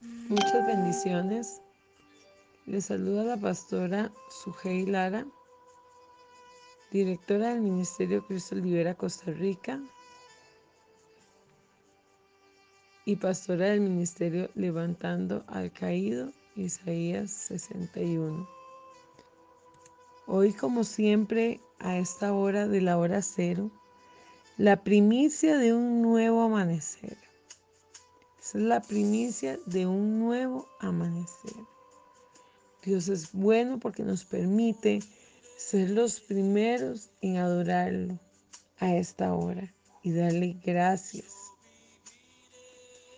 Muchas bendiciones. Les saluda la pastora Sujei Lara, directora del Ministerio Cristo Libera Costa Rica y pastora del Ministerio Levantando al Caído, Isaías 61. Hoy, como siempre, a esta hora de la hora cero, la primicia de un nuevo amanecer. Es la primicia de un nuevo amanecer. Dios es bueno porque nos permite ser los primeros en adorarlo a esta hora y darle gracias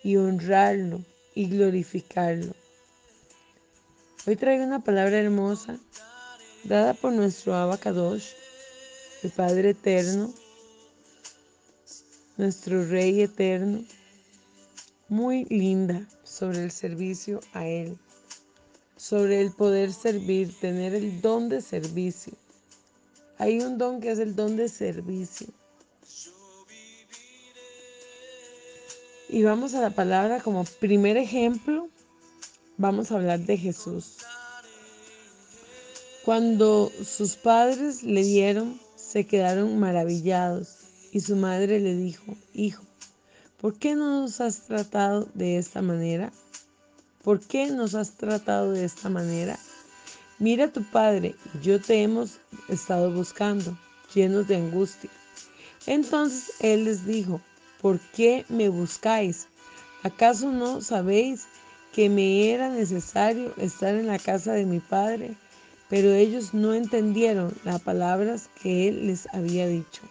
y honrarlo y glorificarlo. Hoy traigo una palabra hermosa dada por nuestro Abacadosh, el Padre Eterno, nuestro Rey Eterno, muy linda sobre el servicio a Él, sobre el poder servir, tener el don de servicio. Hay un don que es el don de servicio. Y vamos a la palabra como primer ejemplo, vamos a hablar de Jesús. Cuando sus padres le dieron, se quedaron maravillados y su madre le dijo, hijo, ¿por qué no nos has tratado de esta manera? ¿Por qué nos has tratado de esta manera? Mira tu padre yo te hemos estado buscando, llenos de angustia. Entonces él les dijo, ¿por qué me buscáis? ¿Acaso no sabéis que me era necesario estar en la casa de mi padre? pero ellos no entendieron las palabras que él les había dicho.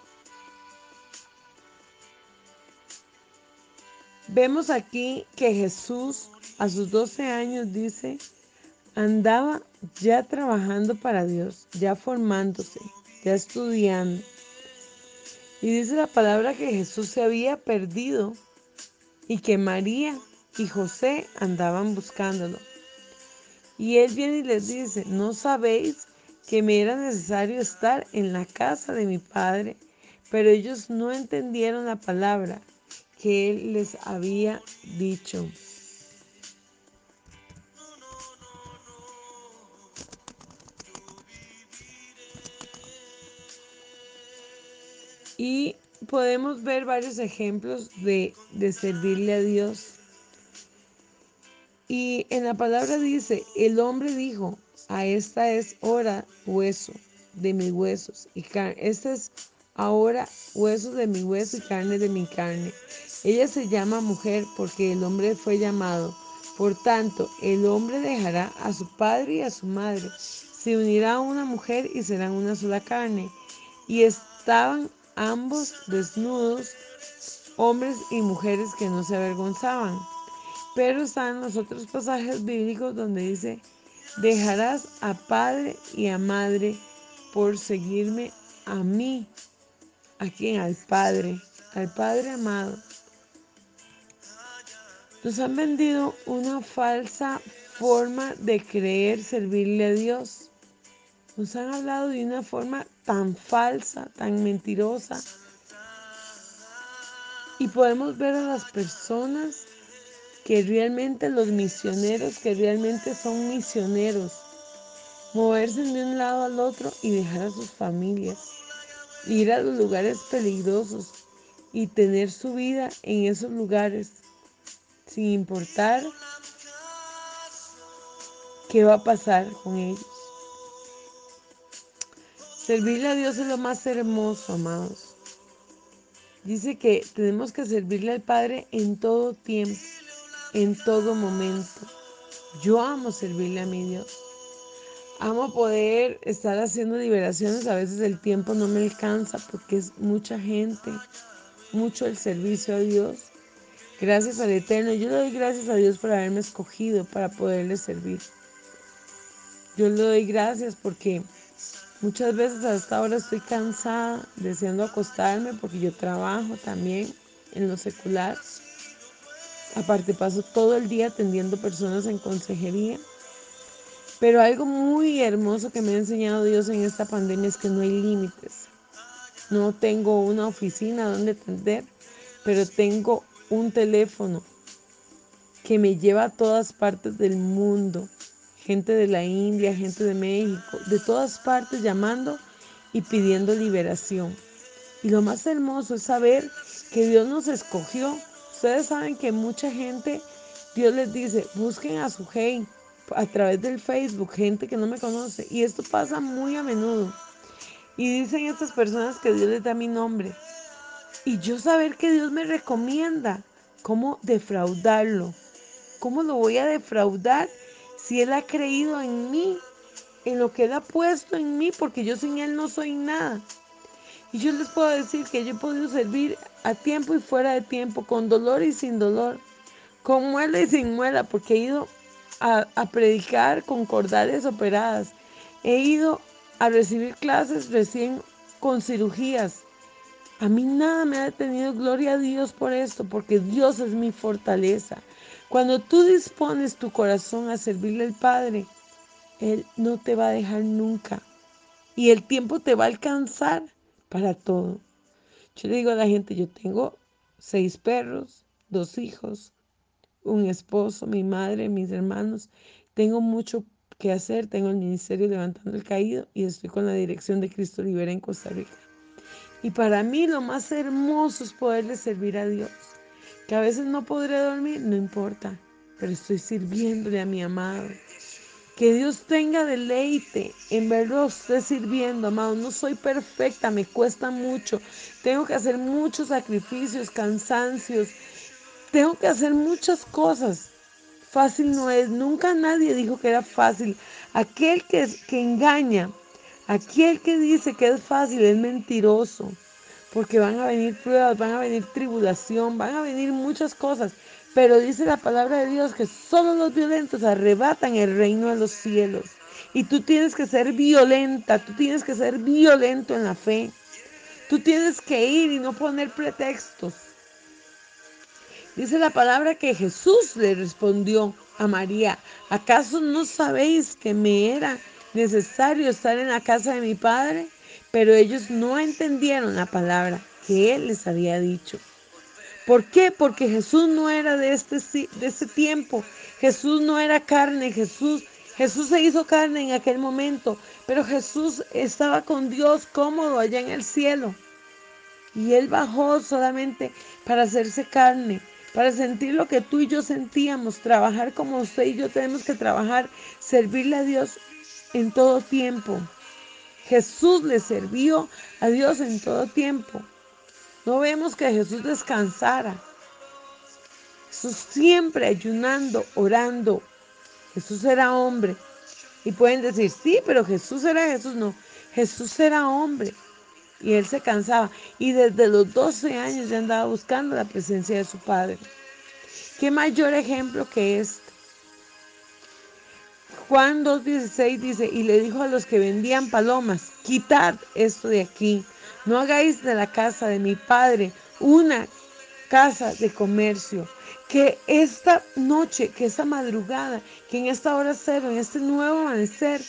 Vemos aquí que Jesús a sus 12 años dice, andaba ya trabajando para Dios, ya formándose, ya estudiando. Y dice la palabra que Jesús se había perdido y que María y José andaban buscándolo. Y él viene y les dice, ¿no sabéis que me era necesario estar en la casa de mi padre? Pero ellos no entendieron la palabra que él les había dicho. Y podemos ver varios ejemplos de, de servirle a Dios y en la palabra dice, el hombre dijo, a esta es hora hueso de mis huesos y carne. Esta es ahora hueso de mi hueso y carne de mi carne. Ella se llama mujer porque el hombre fue llamado. Por tanto, el hombre dejará a su padre y a su madre. Se unirá a una mujer y serán una sola carne. Y estaban ambos desnudos, hombres y mujeres que no se avergonzaban. Pero están los otros pasajes bíblicos donde dice, dejarás a padre y a madre por seguirme a mí. ¿A quién? Al Padre, al Padre amado. Nos han vendido una falsa forma de creer servirle a Dios. Nos han hablado de una forma tan falsa, tan mentirosa. Y podemos ver a las personas que realmente los misioneros, que realmente son misioneros, moverse de un lado al otro y dejar a sus familias, ir a los lugares peligrosos y tener su vida en esos lugares, sin importar qué va a pasar con ellos. Servirle a Dios es lo más hermoso, amados. Dice que tenemos que servirle al Padre en todo tiempo en todo momento. Yo amo servirle a mi Dios. Amo poder estar haciendo liberaciones. A veces el tiempo no me alcanza porque es mucha gente, mucho el servicio a Dios. Gracias al Eterno. Yo le doy gracias a Dios por haberme escogido para poderle servir. Yo le doy gracias porque muchas veces hasta ahora estoy cansada, deseando acostarme porque yo trabajo también en lo secular. Aparte paso todo el día atendiendo personas en consejería. Pero algo muy hermoso que me ha enseñado Dios en esta pandemia es que no hay límites. No tengo una oficina donde atender, pero tengo un teléfono que me lleva a todas partes del mundo. Gente de la India, gente de México, de todas partes llamando y pidiendo liberación. Y lo más hermoso es saber que Dios nos escogió. Ustedes saben que mucha gente, Dios les dice, busquen a su hey a través del Facebook, gente que no me conoce. Y esto pasa muy a menudo. Y dicen estas personas que Dios les da mi nombre. Y yo saber que Dios me recomienda cómo defraudarlo. ¿Cómo lo voy a defraudar si Él ha creído en mí, en lo que Él ha puesto en mí? Porque yo sin Él no soy nada. Y yo les puedo decir que yo he podido servir a tiempo y fuera de tiempo, con dolor y sin dolor, con muela y sin muela, porque he ido a, a predicar con cordales operadas, he ido a recibir clases recién con cirugías. A mí nada me ha detenido, gloria a Dios por esto, porque Dios es mi fortaleza. Cuando tú dispones tu corazón a servirle al Padre, Él no te va a dejar nunca. Y el tiempo te va a alcanzar para todo. Yo le digo a la gente, yo tengo seis perros, dos hijos, un esposo, mi madre, mis hermanos. Tengo mucho que hacer, tengo el ministerio levantando el caído y estoy con la dirección de Cristo Libera en Costa Rica. Y para mí lo más hermoso es poderle servir a Dios. Que a veces no podré dormir, no importa, pero estoy sirviéndole a mi amado. Que Dios tenga deleite en verlo usted sirviendo, amado. No soy perfecta, me cuesta mucho. Tengo que hacer muchos sacrificios, cansancios. Tengo que hacer muchas cosas. Fácil no es. Nunca nadie dijo que era fácil. Aquel que, que engaña, aquel que dice que es fácil es mentiroso. Porque van a venir pruebas, van a venir tribulación, van a venir muchas cosas. Pero dice la palabra de Dios que solo los violentos arrebatan el reino de los cielos. Y tú tienes que ser violenta, tú tienes que ser violento en la fe. Tú tienes que ir y no poner pretextos. Dice la palabra que Jesús le respondió a María, ¿acaso no sabéis que me era necesario estar en la casa de mi padre? Pero ellos no entendieron la palabra que él les había dicho. ¿Por qué? Porque Jesús no era de este, de este tiempo. Jesús no era carne. Jesús, Jesús se hizo carne en aquel momento. Pero Jesús estaba con Dios cómodo allá en el cielo. Y Él bajó solamente para hacerse carne, para sentir lo que tú y yo sentíamos, trabajar como usted y yo tenemos que trabajar, servirle a Dios en todo tiempo. Jesús le sirvió a Dios en todo tiempo. No vemos que Jesús descansara. Jesús siempre ayunando, orando. Jesús era hombre. Y pueden decir, sí, pero Jesús era Jesús. No, Jesús era hombre. Y él se cansaba. Y desde los 12 años ya andaba buscando la presencia de su Padre. ¿Qué mayor ejemplo que este? Juan 2.16 dice, y le dijo a los que vendían palomas, quitad esto de aquí no hagáis de la casa de mi Padre una casa de comercio. Que esta noche, que esta madrugada, que en esta hora cero, en este nuevo amanecer,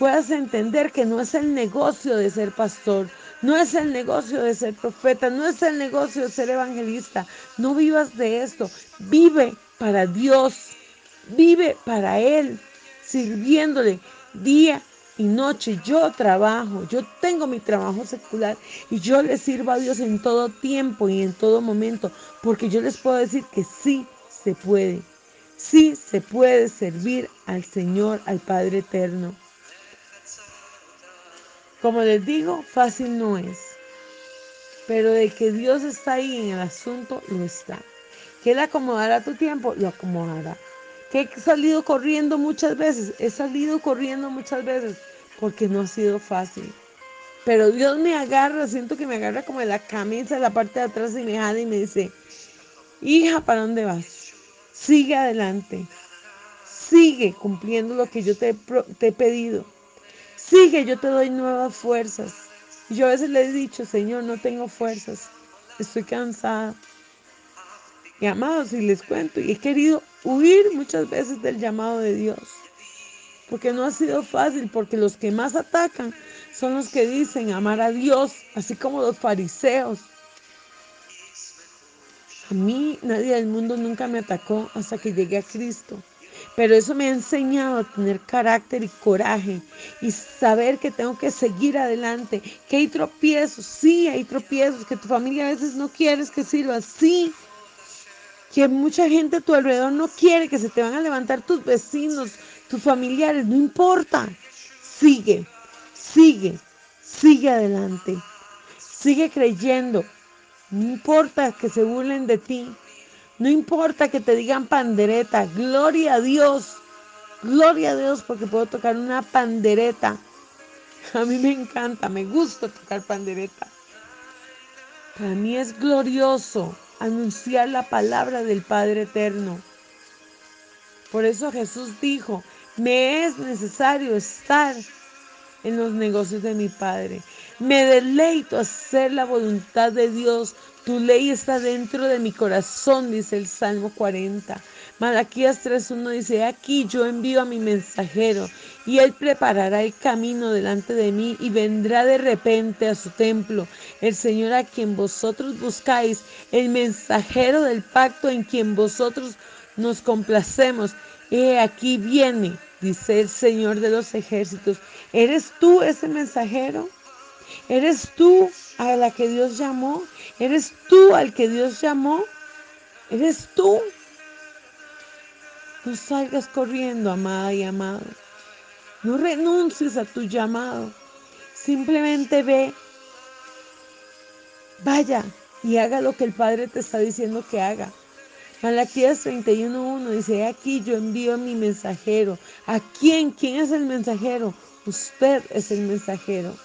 puedas entender que no es el negocio de ser pastor, no es el negocio de ser profeta, no es el negocio de ser evangelista. No vivas de esto. Vive para Dios. Vive para Él, sirviéndole día y noche yo trabajo, yo tengo mi trabajo secular y yo le sirvo a Dios en todo tiempo y en todo momento, porque yo les puedo decir que sí se puede, sí se puede servir al Señor, al Padre Eterno. Como les digo, fácil no es, pero de que Dios está ahí en el asunto, lo está. Que Él acomodará tu tiempo, lo acomodará que he salido corriendo muchas veces, he salido corriendo muchas veces porque no ha sido fácil. Pero Dios me agarra, siento que me agarra como de la camisa, de la parte de atrás y me jala y me dice, hija, ¿para dónde vas? Sigue adelante. Sigue cumpliendo lo que yo te, he pedido. Sigue, yo te doy nuevas fuerzas. Yo a veces le he dicho, Señor, no tengo fuerzas. Estoy cansada. Y amados, y les cuento, y he querido huir muchas veces del llamado de Dios. Porque no ha sido fácil, porque los que más atacan son los que dicen amar a Dios, así como los fariseos. A mí nadie del mundo nunca me atacó hasta que llegué a Cristo. Pero eso me ha enseñado a tener carácter y coraje y saber que tengo que seguir adelante, que hay tropiezos, sí, hay tropiezos, que tu familia a veces no quieres que sirva, sí, que mucha gente a tu alrededor no quiere, que se te van a levantar tus vecinos, tus familiares, no importa, sigue, sigue, sigue adelante, sigue creyendo, no importa que se burlen de ti. No importa que te digan pandereta. Gloria a Dios. Gloria a Dios porque puedo tocar una pandereta. A mí me encanta, me gusta tocar pandereta. Para mí es glorioso anunciar la palabra del Padre Eterno. Por eso Jesús dijo, me es necesario estar en los negocios de mi Padre. Me deleito hacer la voluntad de Dios. Tu ley está dentro de mi corazón, dice el Salmo 40. Malaquías 3.1 dice, aquí yo envío a mi mensajero y él preparará el camino delante de mí y vendrá de repente a su templo. El Señor a quien vosotros buscáis, el mensajero del pacto en quien vosotros nos complacemos. He aquí viene, dice el Señor de los ejércitos. ¿Eres tú ese mensajero? ¿Eres tú a la que Dios llamó? ¿Eres tú al que Dios llamó? ¿Eres tú? No salgas corriendo, amada y amado. No renuncies a tu llamado. Simplemente ve, vaya y haga lo que el Padre te está diciendo que haga. Malaquías 31.1 dice, aquí yo envío a mi mensajero. ¿A quién? ¿Quién es el mensajero? Usted es el mensajero.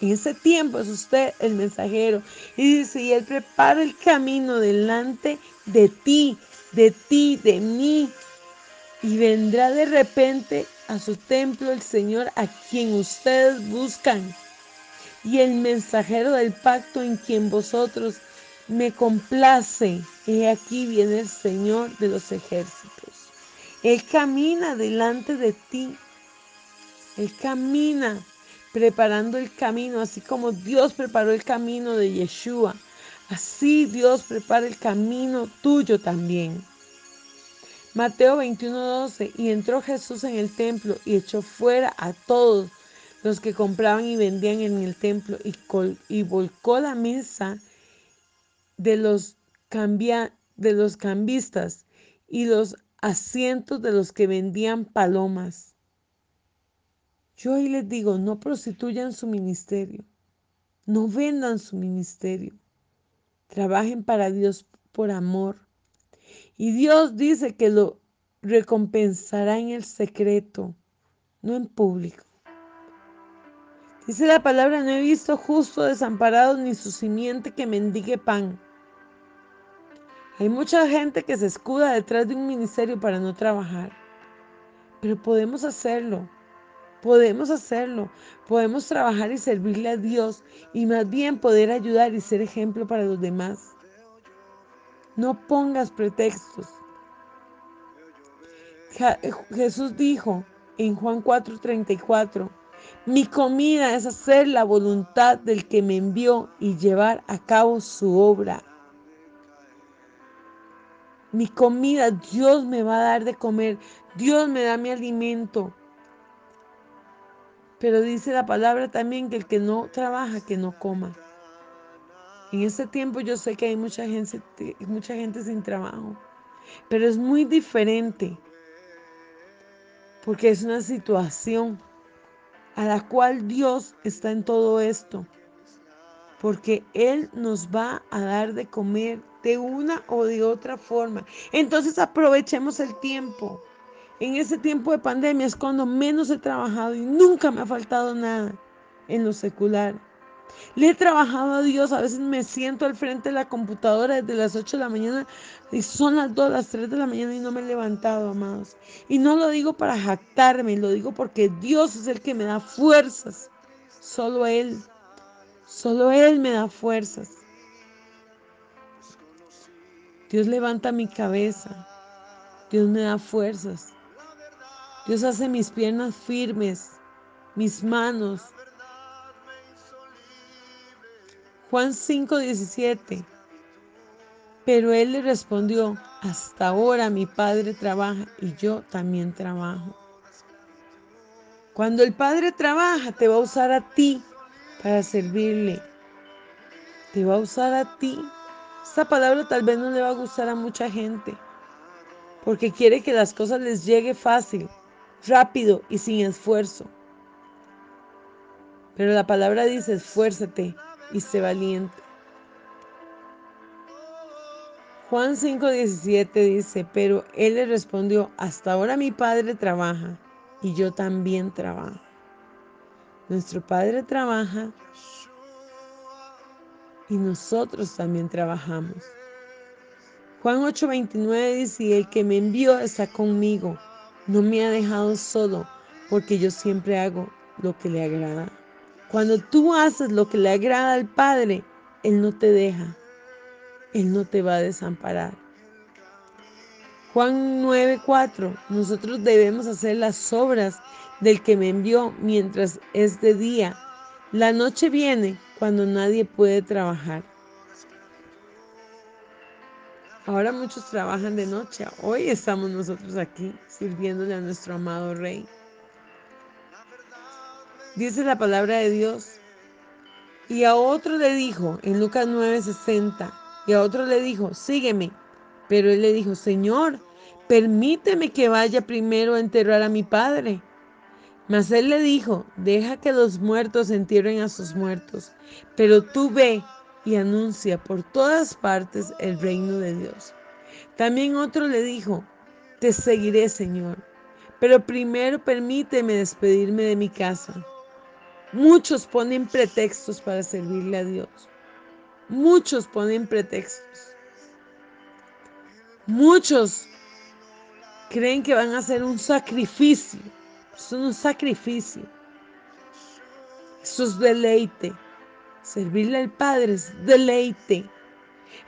En ese tiempo es usted el mensajero. Y dice, y Él prepara el camino delante de ti, de ti, de mí. Y vendrá de repente a su templo el Señor a quien ustedes buscan. Y el mensajero del pacto en quien vosotros me complace. Y aquí viene el Señor de los ejércitos. Él camina delante de ti. Él camina preparando el camino, así como Dios preparó el camino de Yeshua. Así Dios prepara el camino tuyo también. Mateo 21:12, y entró Jesús en el templo y echó fuera a todos los que compraban y vendían en el templo y, y volcó la mesa de los, de los cambistas y los asientos de los que vendían palomas. Yo ahí les digo, no prostituyan su ministerio, no vendan su ministerio, trabajen para Dios por amor. Y Dios dice que lo recompensará en el secreto, no en público. Dice la palabra, no he visto justo desamparado ni su simiente que mendigue pan. Hay mucha gente que se escuda detrás de un ministerio para no trabajar, pero podemos hacerlo. Podemos hacerlo, podemos trabajar y servirle a Dios y más bien poder ayudar y ser ejemplo para los demás. No pongas pretextos. Jesús dijo en Juan 4:34, mi comida es hacer la voluntad del que me envió y llevar a cabo su obra. Mi comida, Dios me va a dar de comer, Dios me da mi alimento. Pero dice la palabra también que el que no trabaja, que no coma. En este tiempo yo sé que hay mucha gente, mucha gente sin trabajo, pero es muy diferente porque es una situación a la cual Dios está en todo esto, porque Él nos va a dar de comer de una o de otra forma. Entonces aprovechemos el tiempo en ese tiempo de pandemia es cuando menos he trabajado y nunca me ha faltado nada en lo secular. Le he trabajado a Dios, a veces me siento al frente de la computadora desde las 8 de la mañana y son las 2, las 3 de la mañana y no me he levantado, amados. Y no lo digo para jactarme, lo digo porque Dios es el que me da fuerzas. Solo Él, solo Él me da fuerzas. Dios levanta mi cabeza, Dios me da fuerzas. Dios hace mis piernas firmes, mis manos. Juan 5, 17. Pero él le respondió, hasta ahora mi padre trabaja y yo también trabajo. Cuando el padre trabaja, te va a usar a ti para servirle. Te va a usar a ti. Esta palabra tal vez no le va a gustar a mucha gente, porque quiere que las cosas les llegue fácil, rápido y sin esfuerzo. Pero la palabra dice, esfuérzate y sé valiente. Juan 5:17 dice, pero él le respondió, hasta ahora mi padre trabaja y yo también trabajo. Nuestro padre trabaja y nosotros también trabajamos. Juan 8:29 dice, el que me envió está conmigo, no me ha dejado solo, porque yo siempre hago lo que le agrada. Cuando tú haces lo que le agrada al Padre, Él no te deja, Él no te va a desamparar. Juan 9:4, nosotros debemos hacer las obras del que me envió mientras es de día. La noche viene cuando nadie puede trabajar. Ahora muchos trabajan de noche. Hoy estamos nosotros aquí sirviéndole a nuestro amado Rey. Dice la palabra de Dios. Y a otro le dijo, en Lucas 9:60, y a otro le dijo, sígueme. Pero él le dijo, Señor, permíteme que vaya primero a enterrar a mi padre. Mas él le dijo, deja que los muertos entierren a sus muertos, pero tú ve y anuncia por todas partes el reino de Dios. También otro le dijo, te seguiré, Señor, pero primero permíteme despedirme de mi casa. Muchos ponen pretextos para servirle a Dios. Muchos ponen pretextos. Muchos creen que van a hacer un sacrificio. Es un sacrificio. Eso es deleite. Servirle al Padre es deleite.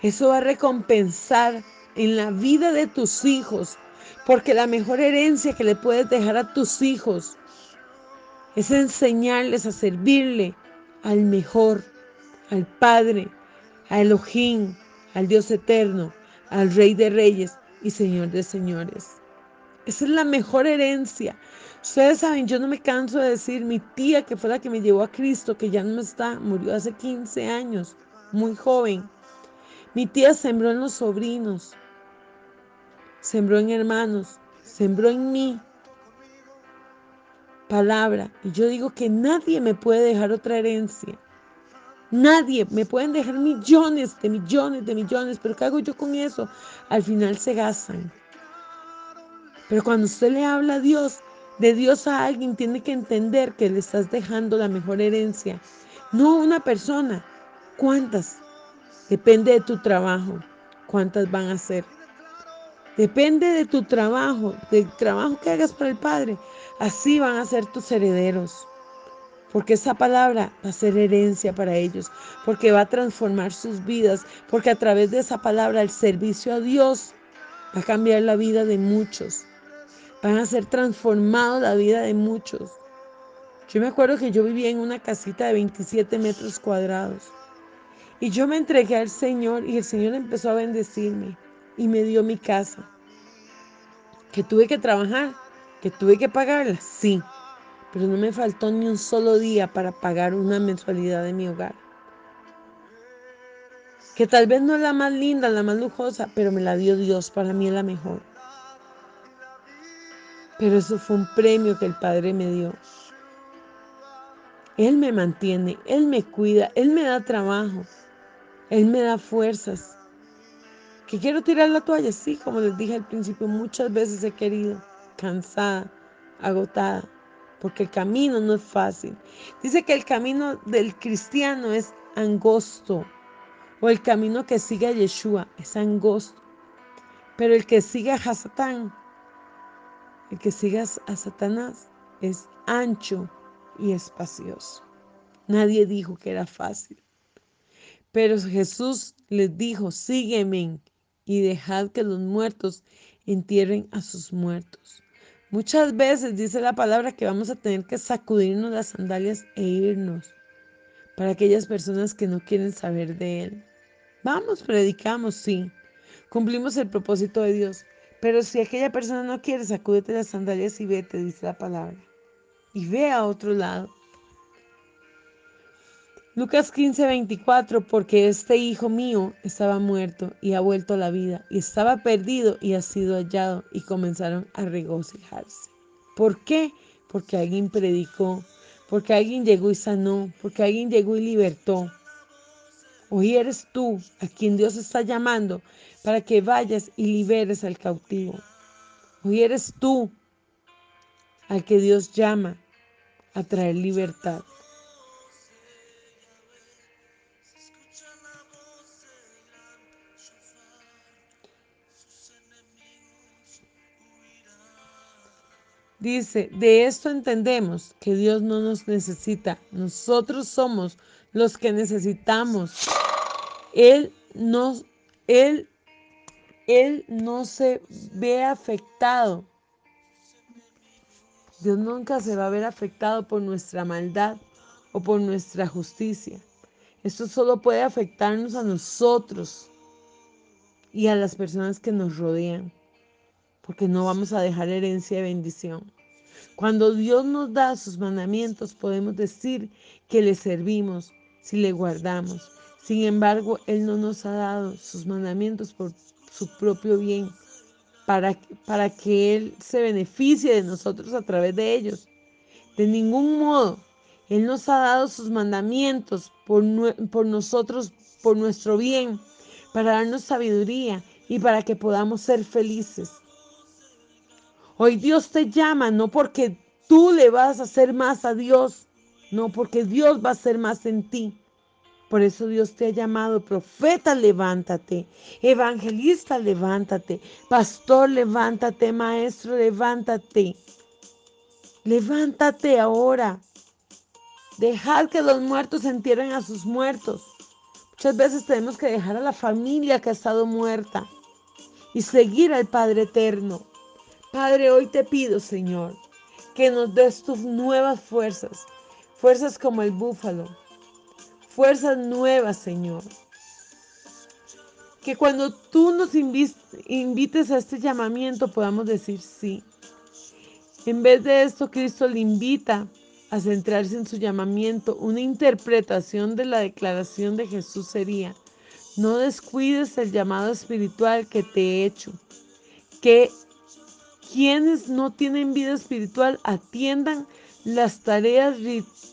Eso va a recompensar en la vida de tus hijos. Porque la mejor herencia que le puedes dejar a tus hijos es enseñarles a servirle al mejor, al Padre, a Elohim, al Dios eterno, al Rey de Reyes y Señor de Señores. Esa es la mejor herencia. Ustedes saben, yo no me canso de decir, mi tía que fue la que me llevó a Cristo, que ya no está, murió hace 15 años, muy joven. Mi tía sembró en los sobrinos, sembró en hermanos, sembró en mí palabra. Y yo digo que nadie me puede dejar otra herencia. Nadie, me pueden dejar millones de millones de millones, pero ¿qué hago yo con eso? Al final se gastan. Pero cuando usted le habla a Dios, de Dios a alguien, tiene que entender que le estás dejando la mejor herencia. No una persona. ¿Cuántas? Depende de tu trabajo. ¿Cuántas van a ser? Depende de tu trabajo, del trabajo que hagas para el Padre. Así van a ser tus herederos. Porque esa palabra va a ser herencia para ellos. Porque va a transformar sus vidas. Porque a través de esa palabra el servicio a Dios va a cambiar la vida de muchos. Van a ser transformados la vida de muchos. Yo me acuerdo que yo vivía en una casita de 27 metros cuadrados. Y yo me entregué al Señor y el Señor empezó a bendecirme y me dio mi casa. Que tuve que trabajar ¿Que tuve que pagarla? Sí, pero no me faltó ni un solo día para pagar una mensualidad de mi hogar. Que tal vez no es la más linda, la más lujosa, pero me la dio Dios, para mí es la mejor. Pero eso fue un premio que el Padre me dio. Él me mantiene, Él me cuida, Él me da trabajo, Él me da fuerzas. ¿Que quiero tirar la toalla? Sí, como les dije al principio, muchas veces he querido cansada, agotada, porque el camino no es fácil. Dice que el camino del cristiano es angosto, o el camino que sigue a Yeshua es angosto, pero el que sigue a Satán, el que sigue a Satanás es ancho y espacioso. Nadie dijo que era fácil. Pero Jesús les dijo, sígueme y dejad que los muertos entierren a sus muertos. Muchas veces dice la palabra que vamos a tener que sacudirnos las sandalias e irnos para aquellas personas que no quieren saber de Él. Vamos, predicamos, sí, cumplimos el propósito de Dios. Pero si aquella persona no quiere, sacúdete las sandalias y vete, dice la palabra. Y ve a otro lado. Lucas 15, 24, porque este hijo mío estaba muerto y ha vuelto a la vida, y estaba perdido y ha sido hallado, y comenzaron a regocijarse. ¿Por qué? Porque alguien predicó, porque alguien llegó y sanó, porque alguien llegó y libertó. Hoy eres tú a quien Dios está llamando para que vayas y liberes al cautivo. Hoy eres tú al que Dios llama a traer libertad. Dice, de esto entendemos que Dios no nos necesita, nosotros somos los que necesitamos. Él no, él, él no se ve afectado. Dios nunca se va a ver afectado por nuestra maldad o por nuestra justicia. Esto solo puede afectarnos a nosotros y a las personas que nos rodean porque no vamos a dejar herencia de bendición. Cuando Dios nos da sus mandamientos, podemos decir que le servimos si le guardamos. Sin embargo, Él no nos ha dado sus mandamientos por su propio bien, para, para que Él se beneficie de nosotros a través de ellos. De ningún modo, Él nos ha dado sus mandamientos por, por nosotros, por nuestro bien, para darnos sabiduría y para que podamos ser felices. Hoy Dios te llama no porque tú le vas a hacer más a Dios, no porque Dios va a hacer más en ti. Por eso Dios te ha llamado, profeta, levántate, evangelista, levántate, pastor, levántate, maestro, levántate. Levántate ahora. Dejad que los muertos entierren a sus muertos. Muchas veces tenemos que dejar a la familia que ha estado muerta y seguir al Padre Eterno. Padre, hoy te pido, Señor, que nos des tus nuevas fuerzas, fuerzas como el búfalo, fuerzas nuevas, Señor. Que cuando tú nos invites a este llamamiento podamos decir sí. En vez de esto, Cristo le invita a centrarse en su llamamiento. Una interpretación de la declaración de Jesús sería, no descuides el llamado espiritual que te he hecho, que quienes no tienen vida espiritual atiendan las tareas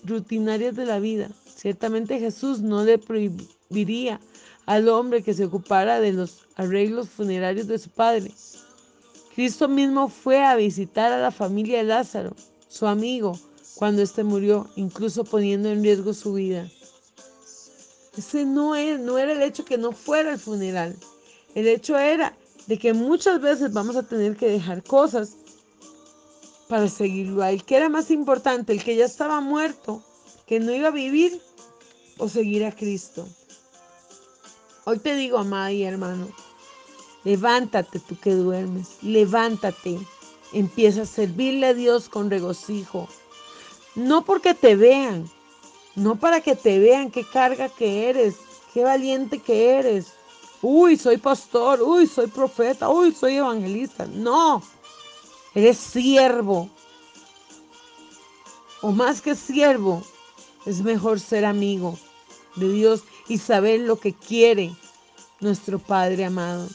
rutinarias de la vida. Ciertamente Jesús no le prohibiría al hombre que se ocupara de los arreglos funerarios de su padre. Cristo mismo fue a visitar a la familia de Lázaro, su amigo, cuando éste murió, incluso poniendo en riesgo su vida. Ese no, es, no era el hecho que no fuera el funeral. El hecho era de que muchas veces vamos a tener que dejar cosas para seguirlo a él. ¿Qué era más importante? ¿El que ya estaba muerto, que no iba a vivir o seguir a Cristo? Hoy te digo, amada y hermano, levántate tú que duermes, levántate, empieza a servirle a Dios con regocijo. No porque te vean, no para que te vean qué carga que eres, qué valiente que eres, uy, soy pastor, uy, soy profeta, uy, soy evangelista. No, eres siervo. O más que siervo, es mejor ser amigo de Dios y saber lo que quiere nuestro Padre amado.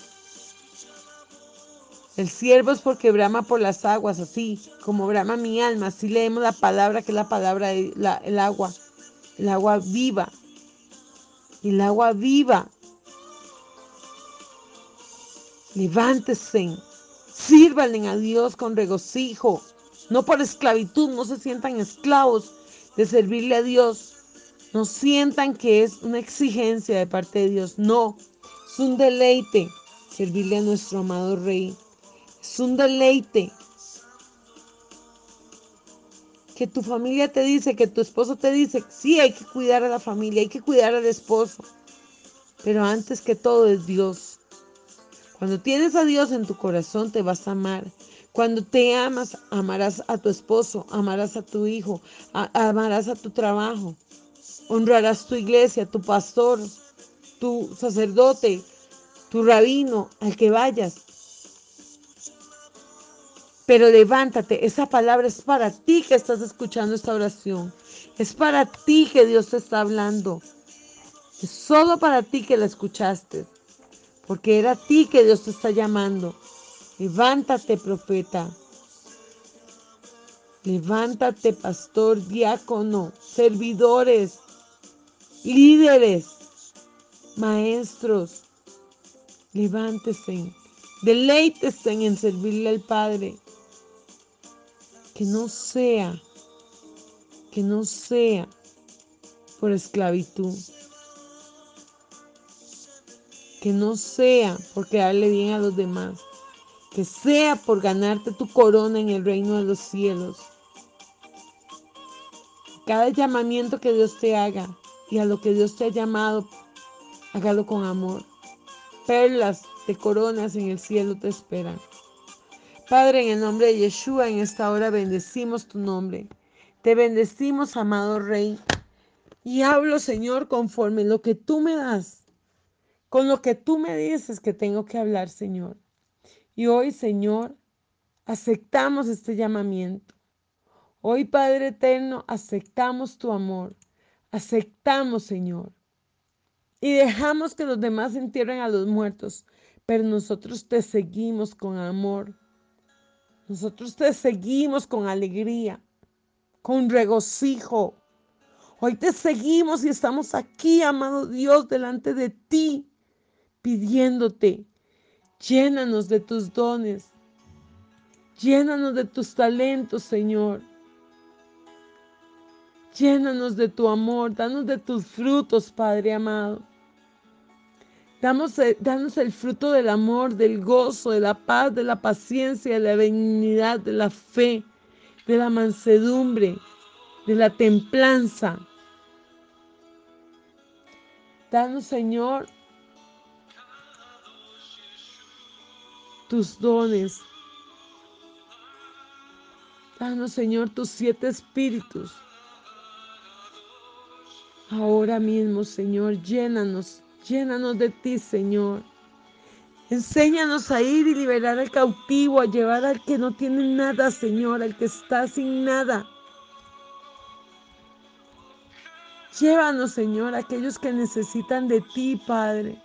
El siervo es porque brama por las aguas, así como brama mi alma. Así leemos la palabra que es la palabra, de el agua, el agua viva. El agua viva Levántese, sírvanle a Dios con regocijo, no por esclavitud, no se sientan esclavos de servirle a Dios. No sientan que es una exigencia de parte de Dios, no, es un deleite servirle a nuestro amado Rey. Es un deleite que tu familia te dice, que tu esposo te dice, sí, hay que cuidar a la familia, hay que cuidar al esposo. Pero antes que todo es Dios. Cuando tienes a Dios en tu corazón, te vas a amar. Cuando te amas, amarás a tu esposo, amarás a tu hijo, amarás a tu trabajo, honrarás tu iglesia, tu pastor, tu sacerdote, tu rabino, al que vayas. Pero levántate, esa palabra es para ti que estás escuchando esta oración. Es para ti que Dios te está hablando. Es solo para ti que la escuchaste. Porque era a ti que Dios te está llamando. Levántate, profeta. Levántate, pastor, diácono, servidores, líderes, maestros. Levántese, deleítese en servirle al Padre. Que no sea, que no sea por esclavitud. Que no sea por quedarle bien a los demás. Que sea por ganarte tu corona en el reino de los cielos. Cada llamamiento que Dios te haga y a lo que Dios te ha llamado, hágalo con amor. Perlas de coronas en el cielo te esperan. Padre, en el nombre de Yeshua, en esta hora bendecimos tu nombre. Te bendecimos, amado Rey. Y hablo, Señor, conforme lo que tú me das, con lo que tú me dices que tengo que hablar, Señor. Y hoy, Señor, aceptamos este llamamiento. Hoy, Padre Eterno, aceptamos tu amor. Aceptamos, Señor. Y dejamos que los demás entierren a los muertos, pero nosotros te seguimos con amor. Nosotros te seguimos con alegría, con regocijo. Hoy te seguimos y estamos aquí, amado Dios, delante de ti, pidiéndote, llénanos de tus dones, llénanos de tus talentos, Señor. Llénanos de tu amor, danos de tus frutos, Padre amado. Danos, danos, el fruto del amor, del gozo, de la paz, de la paciencia, de la benignidad, de la fe, de la mansedumbre, de la templanza. Danos, Señor, tus dones. Danos, Señor, tus siete espíritus. Ahora mismo, Señor, llénanos, llénanos de ti, Señor. Enséñanos a ir y liberar al cautivo, a llevar al que no tiene nada, Señor, al que está sin nada. Llévanos, Señor, a aquellos que necesitan de ti, Padre.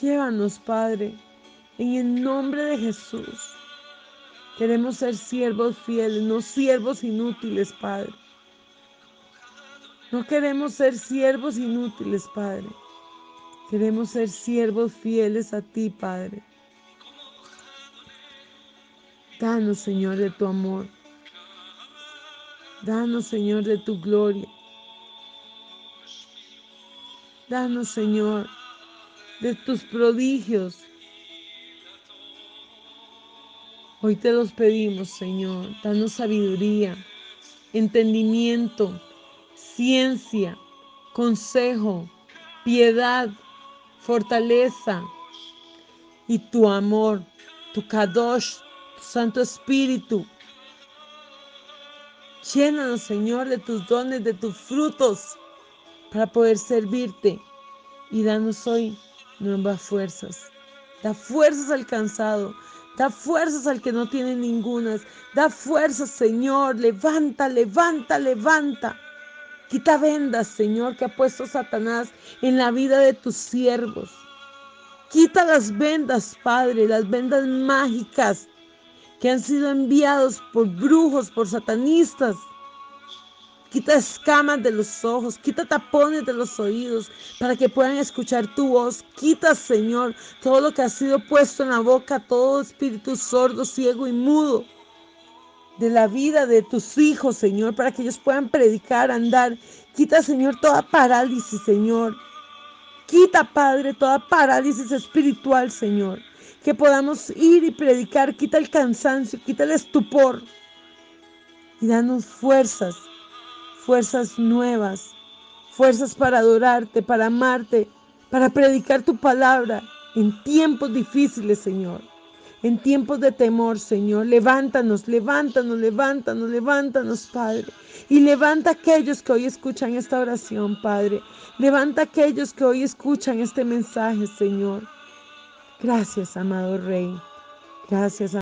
Llévanos, Padre, en el nombre de Jesús. Queremos ser siervos fieles, no siervos inútiles, Padre. No queremos ser siervos inútiles, Padre. Queremos ser siervos fieles a ti, Padre. Danos, Señor, de tu amor. Danos, Señor, de tu gloria. Danos, Señor, de tus prodigios. Hoy te los pedimos, Señor. Danos sabiduría, entendimiento, ciencia, consejo, piedad, fortaleza y tu amor, tu Kadosh, tu Santo Espíritu. Llénanos, Señor, de tus dones, de tus frutos, para poder servirte y danos hoy nuevas fuerzas. Da fuerzas al cansado, da fuerzas al que no tiene ningunas, da fuerzas, Señor, levanta, levanta, levanta. Quita vendas, Señor, que ha puesto Satanás en la vida de tus siervos. Quita las vendas, Padre, las vendas mágicas que han sido enviados por brujos, por satanistas. Quita escamas de los ojos, quita tapones de los oídos para que puedan escuchar tu voz. Quita, Señor, todo lo que ha sido puesto en la boca, todo espíritu sordo, ciego y mudo de la vida de tus hijos, Señor, para que ellos puedan predicar, andar. Quita, Señor, toda parálisis, Señor. Quita, Padre, toda parálisis espiritual, Señor. Que podamos ir y predicar. Quita el cansancio, quita el estupor. Y danos fuerzas, fuerzas nuevas, fuerzas para adorarte, para amarte, para predicar tu palabra en tiempos difíciles, Señor en tiempos de temor, Señor. Levántanos, levántanos, levántanos, levántanos, Padre. Y levanta a aquellos que hoy escuchan esta oración, Padre. Levanta a aquellos que hoy escuchan este mensaje, Señor. Gracias, amado Rey. Gracias,